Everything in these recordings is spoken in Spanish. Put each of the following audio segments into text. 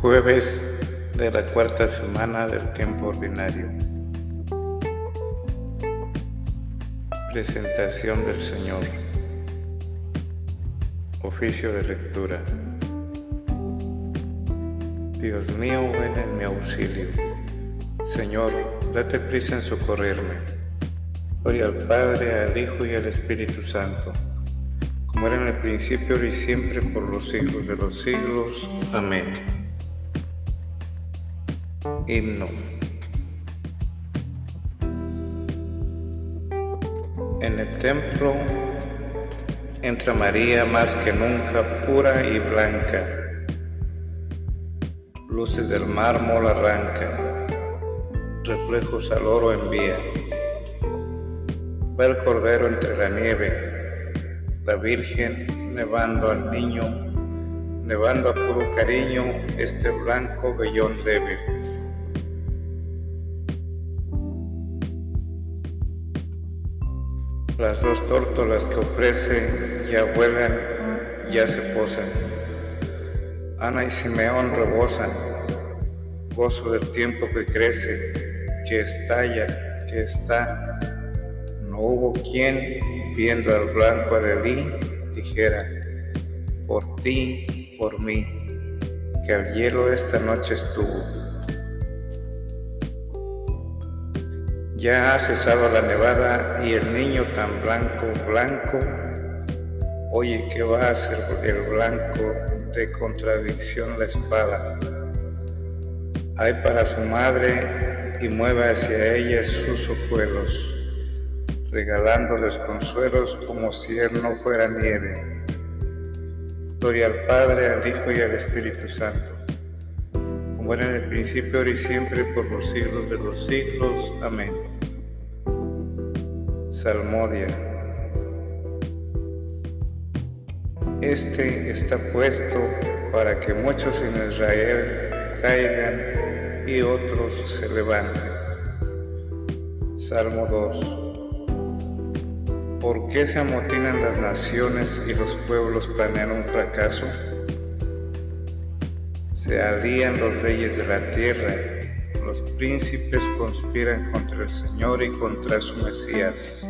Jueves de la cuarta semana del tiempo ordinario. Presentación del Señor. Oficio de lectura. Dios mío, ven en mi auxilio. Señor, date prisa en socorrerme. Gloria al Padre, al Hijo y al Espíritu Santo, como era en el principio y siempre por los siglos de los siglos. Amén. Himno. En el templo entra María más que nunca pura y blanca. Luces del mármol arranca, reflejos al oro envía. Va el cordero entre la nieve, la Virgen nevando al niño, nevando a puro cariño este blanco vellón débil. Las dos tórtolas que ofrece ya vuelan, ya se posan. Ana y Simeón rebosan, gozo del tiempo que crece, que estalla, que está. No hubo quien, viendo al blanco alelí, dijera, por ti, por mí, que al hielo esta noche estuvo. Ya ha cesado la nevada y el niño tan blanco, blanco, oye, ¿qué va a hacer el blanco de contradicción la espada? Hay para su madre y mueve hacia ella sus ojuelos, regalándoles consuelos como si él no fuera nieve. Gloria al Padre, al Hijo y al Espíritu Santo como era en el principio, ahora y siempre, por los siglos de los siglos. Amén. Salmodia. Este está puesto para que muchos en Israel caigan y otros se levanten. Salmo 2. ¿Por qué se amotinan las naciones y los pueblos planean un fracaso? Se alían los reyes de la tierra, los príncipes conspiran contra el Señor y contra su Mesías.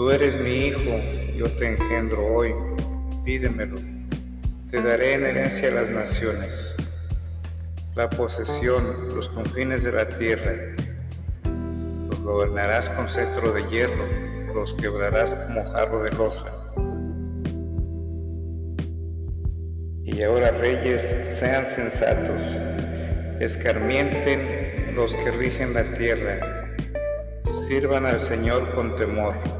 tú eres mi hijo, yo te engendro hoy, pídemelo. Te daré en herencia las naciones, la posesión, los confines de la tierra. Los gobernarás con cetro de hierro, los quebrarás como jarro de losa Y ahora reyes, sean sensatos, escarmienten los que rigen la tierra, sirvan al Señor con temor,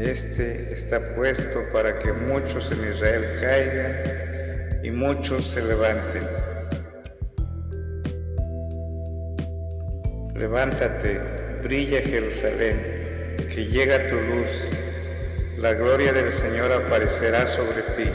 Este está puesto para que muchos en Israel caigan y muchos se levanten. Levántate, brilla Jerusalén, que llega tu luz, la gloria del Señor aparecerá sobre ti.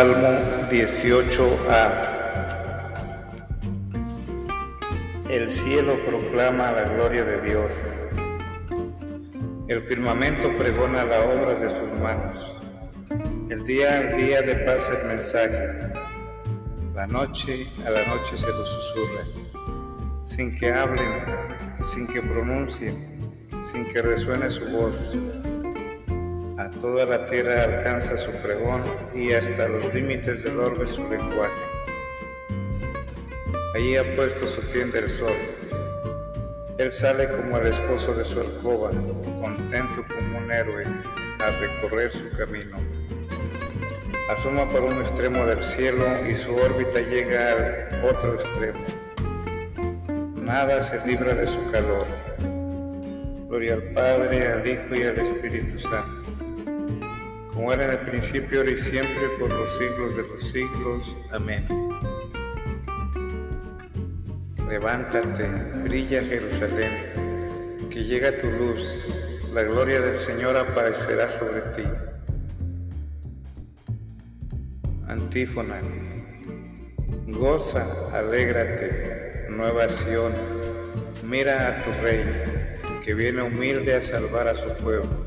Salmo 18a El cielo proclama la gloria de Dios. El firmamento pregona la obra de sus manos. El día al día le pasa el mensaje. La noche a la noche se lo susurra. Sin que hablen, sin que pronuncien, sin que resuene su voz. A toda la tierra alcanza su pregón y hasta los límites del orbe su lenguaje. Allí ha puesto su tienda el sol él sale como el esposo de su alcoba, contento como un héroe a recorrer su camino. Asoma por un extremo del cielo y su órbita llega al otro extremo. Nada se libra de su calor. Gloria al Padre, al Hijo y al Espíritu Santo, como era en el principio, ahora y siempre, por los siglos de los siglos. Amén. Levántate, brilla Jerusalén, que llega tu luz, la gloria del Señor aparecerá sobre ti. Antífona. Goza, alégrate, nueva Sión, mira a tu rey, que viene humilde a salvar a su pueblo.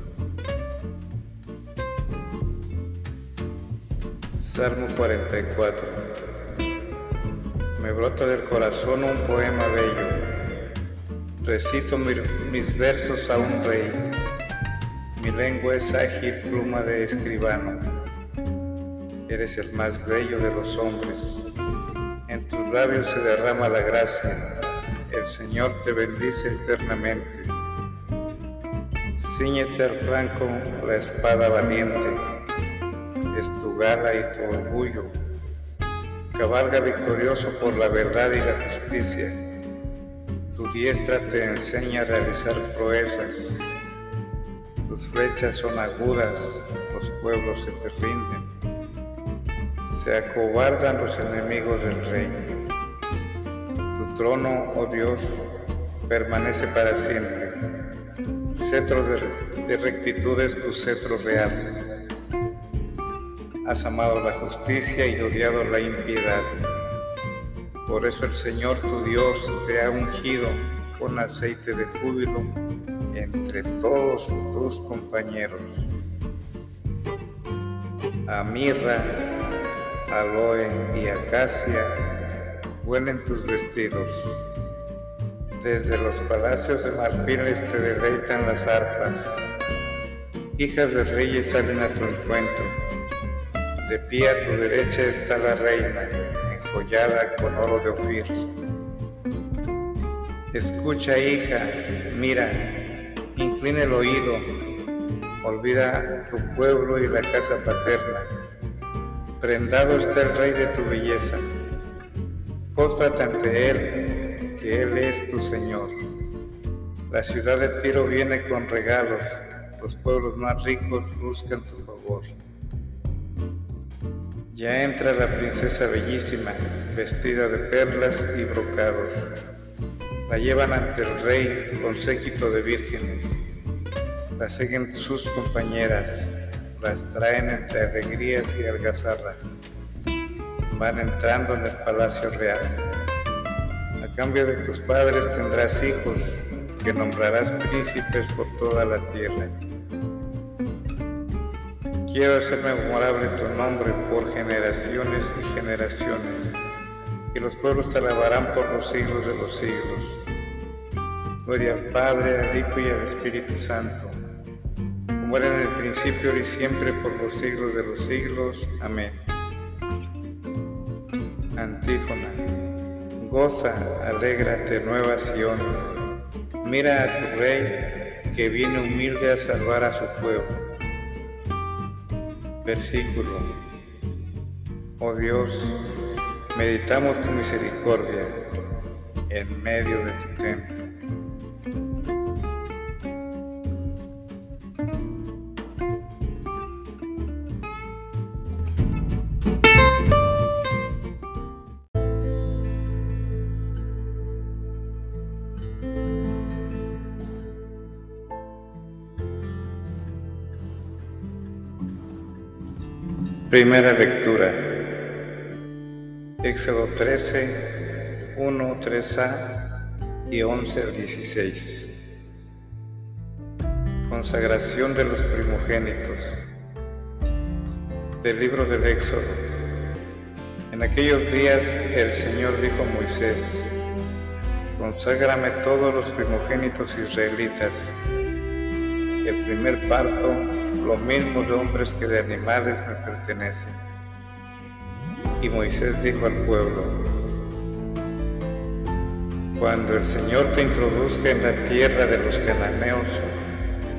Salmo 44 me brota del corazón un poema bello. Recito mis versos a un rey. Mi lengua es ágil pluma de escribano. Eres el más bello de los hombres. En tus labios se derrama la gracia. El Señor te bendice eternamente. Cíñete al flanco la espada valiente. Es tu gala y tu orgullo cabalga victorioso por la verdad y la justicia. Tu diestra te enseña a realizar proezas. Tus flechas son agudas, los pueblos se te rinden. Se acobardan los enemigos del rey. Tu trono, oh Dios, permanece para siempre. Cetro de rectitud es tu cetro real has amado la justicia y odiado la impiedad. Por eso el Señor tu Dios te ha ungido con aceite de júbilo entre todos tus compañeros. A mirra, aloe y acacia huelen tus vestidos. Desde los palacios de marfiles te deleitan las arpas. Hijas de reyes salen a tu encuentro de pie a tu derecha está la reina, enjollada con oro de Ofir. Escucha, hija, mira, inclina el oído, olvida tu pueblo y la casa paterna. Prendado está el rey de tu belleza. Póstrate ante él, que él es tu Señor. La ciudad de Tiro viene con regalos, los pueblos más ricos buscan tu favor. Ya entra la princesa bellísima, vestida de perlas y brocados. La llevan ante el rey con séquito de vírgenes. La siguen sus compañeras, las traen entre alegrías y algazarra. Van entrando en el palacio real. A cambio de tus padres tendrás hijos, que nombrarás príncipes por toda la tierra. Quiero hacer memorable tu nombre por generaciones y generaciones, y los pueblos te alabarán por los siglos de los siglos. Gloria al Padre, al Hijo y al Espíritu Santo, como era en el principio y siempre por los siglos de los siglos. Amén. Antífona. Goza, alégrate, nueva Sión. Mira a tu Rey que viene humilde a salvar a su pueblo Versículo. Oh Dios, meditamos tu misericordia en medio de tu templo. Primera lectura. Éxodo 13, 1, 3a y 11 al 16. Consagración de los primogénitos. Del libro del Éxodo. En aquellos días el Señor dijo a Moisés, Conságrame todos los primogénitos israelitas. El primer parto, lo mismo de hombres que de animales me pertenece. Y Moisés dijo al pueblo, Cuando el Señor te introduzca en la tierra de los cananeos,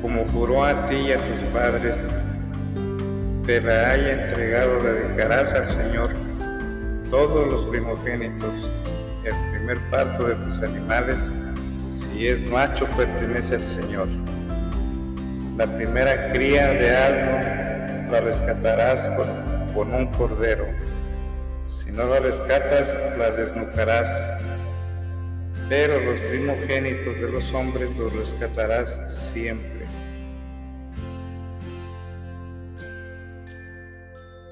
como juró a ti y a tus padres, te la haya entregado, dedicarás al Señor todos los primogénitos, el primer parto de tus animales, si es macho, pertenece al Señor. La primera cría de asno la rescatarás con, un cordero. Si no la rescatas, la desnucarás. Pero los primogénitos de los hombres los rescatarás siempre.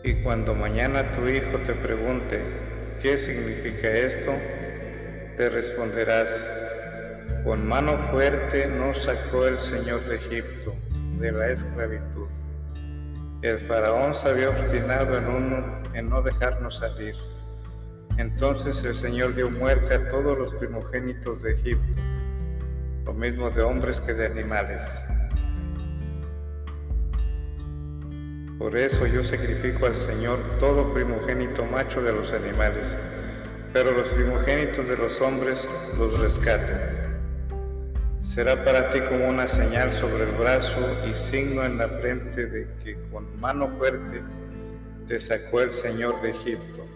Y cuando mañana tu hijo te pregunte, ¿qué significa esto? Te responderás, con mano fuerte nos sacó el Señor de Egipto, de la esclavitud. El faraón se había obstinado en, uno, en no dejarnos salir. Entonces el Señor dio muerte a todos los primogénitos de Egipto, lo mismo de hombres que de animales. Por eso yo sacrifico al Señor todo primogénito macho de los animales, pero los primogénitos de los hombres los rescaten. Será para ti como una señal sobre el brazo y signo en la frente de que con mano fuerte te sacó el Señor de Egipto.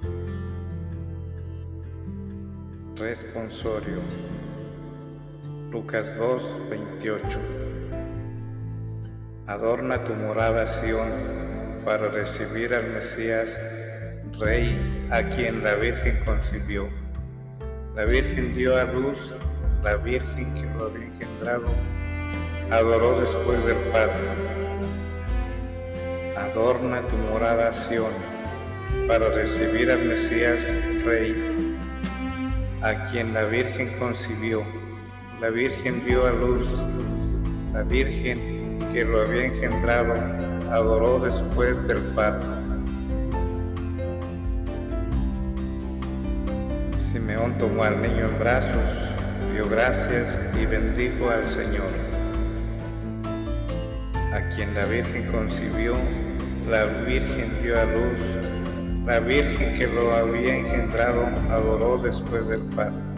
Responsorio Lucas 2, 28 Adorna tu morada, Sion para recibir al Mesías, Rey, a quien la Virgen concibió. La Virgen dio a luz, la Virgen que lo había engendrado, adoró después del parto. Adorna tu morada, Sion, para recibir al Mesías, Rey, a quien la Virgen concibió. La Virgen dio a luz, la Virgen que lo había engendrado, adoró después del parto. Simeón tomó al niño en brazos, dio gracias y bendijo al Señor, a quien la Virgen concibió, la Virgen dio a luz, la Virgen que lo había engendrado adoró después del parto.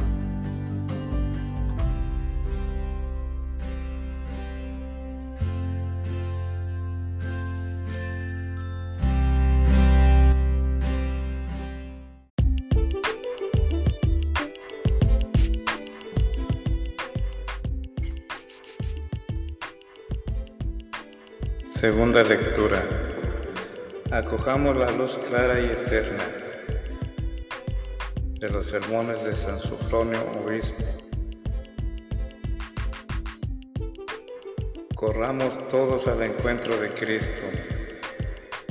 Segunda lectura. Acojamos la luz clara y eterna de los sermones de San Sufronio Obispo. Corramos todos al encuentro de Cristo.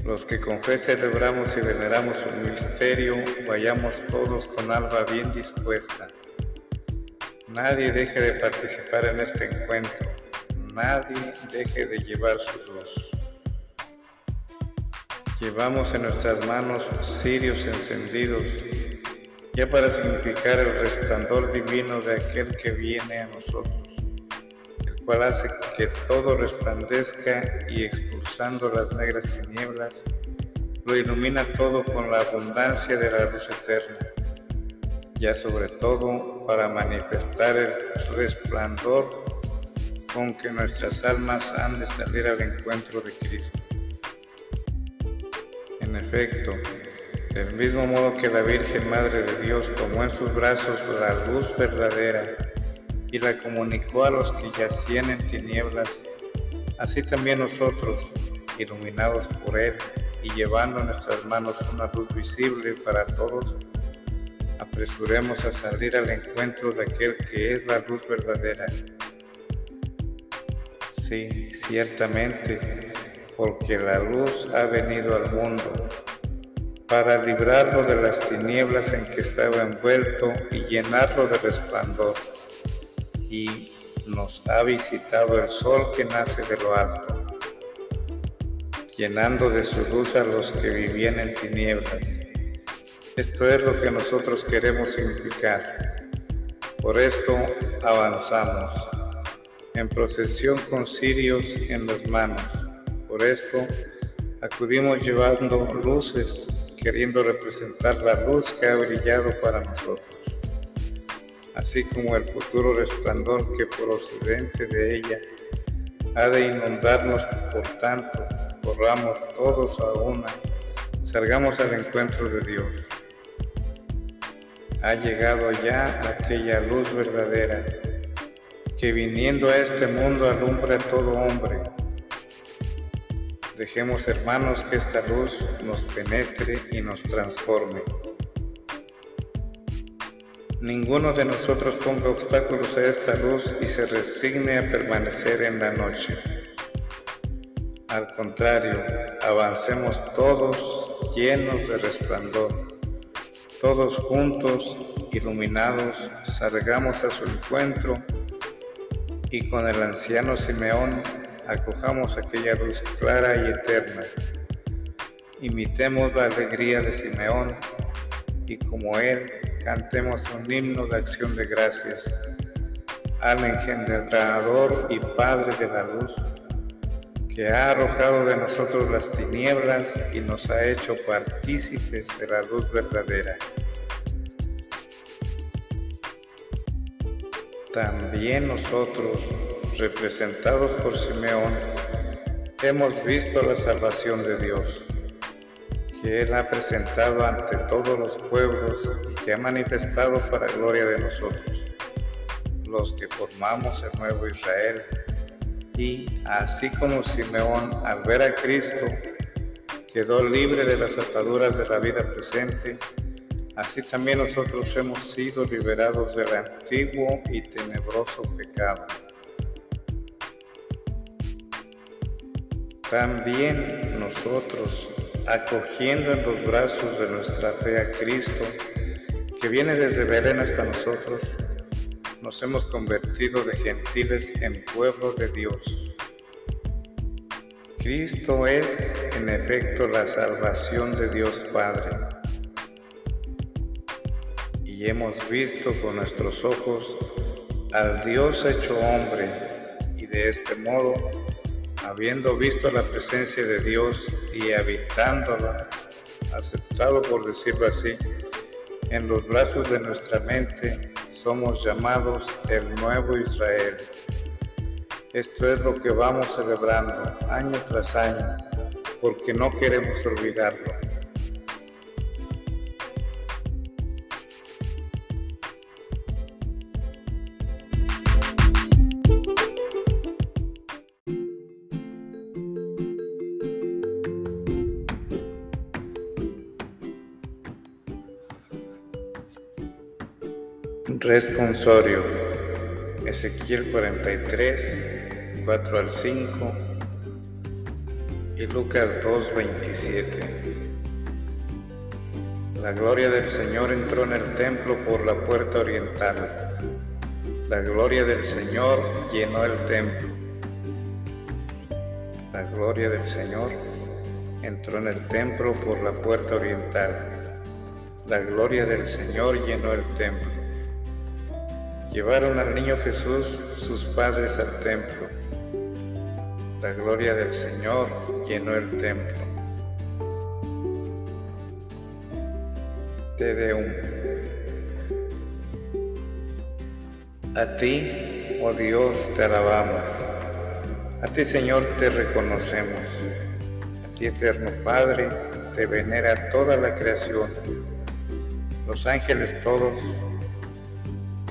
Los que con fe celebramos y veneramos su misterio, vayamos todos con alma bien dispuesta. Nadie deje de participar en este encuentro nadie deje de llevar su luz. Llevamos en nuestras manos cirios encendidos, ya para significar el resplandor divino de aquel que viene a nosotros, el cual hace que todo resplandezca y expulsando las negras tinieblas, lo ilumina todo con la abundancia de la luz eterna, ya sobre todo para manifestar el resplandor con que nuestras almas han de salir al encuentro de Cristo. En efecto, del mismo modo que la Virgen Madre de Dios tomó en sus brazos la luz verdadera y la comunicó a los que yacían en tinieblas, así también nosotros, iluminados por Él y llevando en nuestras manos una luz visible para todos, apresuremos a salir al encuentro de aquel que es la luz verdadera Sí, ciertamente, porque la luz ha venido al mundo para librarlo de las tinieblas en que estaba envuelto y llenarlo de resplandor. Y nos ha visitado el sol que nace de lo alto, llenando de su luz a los que vivían en tinieblas. Esto es lo que nosotros queremos significar. Por esto avanzamos en procesión con cirios en las manos. Por esto acudimos llevando luces, queriendo representar la luz que ha brillado para nosotros, así como el futuro resplandor que procedente de ella ha de inundarnos. Por tanto, corramos todos a una, salgamos al encuentro de Dios. Ha llegado ya aquella luz verdadera que viniendo a este mundo alumbra a todo hombre Dejemos, hermanos, que esta luz nos penetre y nos transforme. Ninguno de nosotros ponga obstáculos a esta luz y se resigne a permanecer en la noche. Al contrario, avancemos todos llenos de resplandor. Todos juntos, iluminados, salgamos a su encuentro y con el anciano Simeón acojamos aquella luz clara y eterna. Imitemos la alegría de Simeón y como él cantemos un himno de acción de gracias al engendrador y Padre de la luz, que ha arrojado de nosotros las tinieblas y nos ha hecho partícipes de la luz verdadera. También nosotros representados por Simeón, hemos visto la salvación de Dios, que Él ha presentado ante todos los pueblos y que ha manifestado para gloria de nosotros, los que formamos el nuevo Israel. Y así como Simeón, al ver a Cristo, quedó libre de las ataduras de la vida presente, así también nosotros hemos sido liberados del antiguo y tenebroso pecado. También nosotros, acogiendo en los brazos de nuestra fe a Cristo, que viene desde Belén hasta nosotros, nos hemos convertido de gentiles en pueblo de Dios. Cristo es, en efecto, la salvación de Dios Padre. Hemos visto con nuestros ojos al Dios hecho hombre, y de este modo habiendo visto la presencia de Dios y habitándola, aceptado por decirlo así, en los brazos de nuestra mente, somos llamados el nuevo Israel. Esto es lo que vamos celebrando año tras año, porque no queremos olvidarlo. Responsorio. Ezequiel 43, 4 al 5 y Lucas 2, 27. La gloria del Señor entró en el templo por la puerta oriental. La gloria del Señor llenó el templo. La gloria del Señor entró en el templo por la puerta oriental. La gloria del Señor llenó el templo. Llevaron al niño Jesús sus padres al templo. La gloria del Señor llenó el templo. Te Deum. A ti, oh Dios, te alabamos. A ti, Señor, te reconocemos. A ti, eterno Padre, te venera toda la creación. Los ángeles todos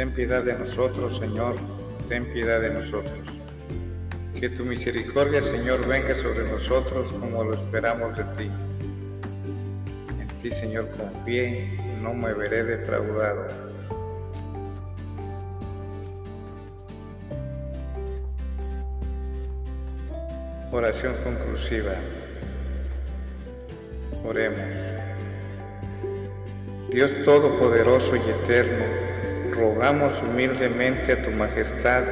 Ten piedad de nosotros, Señor, ten piedad de nosotros. Que tu misericordia, Señor, venga sobre nosotros como lo esperamos de ti. En ti, Señor, confié, no me veré defraudado. Oración conclusiva. Oremos. Dios Todopoderoso y Eterno, rogamos humildemente a tu majestad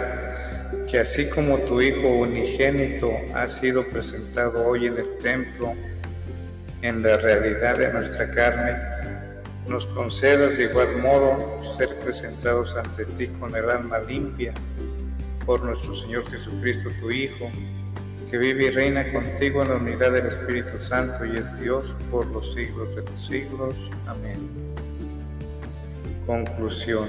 que así como tu Hijo unigénito ha sido presentado hoy en el templo, en la realidad de nuestra carne, nos concedas de igual modo ser presentados ante ti con el alma limpia por nuestro Señor Jesucristo, tu Hijo, que vive y reina contigo en la unidad del Espíritu Santo y es Dios por los siglos de los siglos. Amén. Conclusión.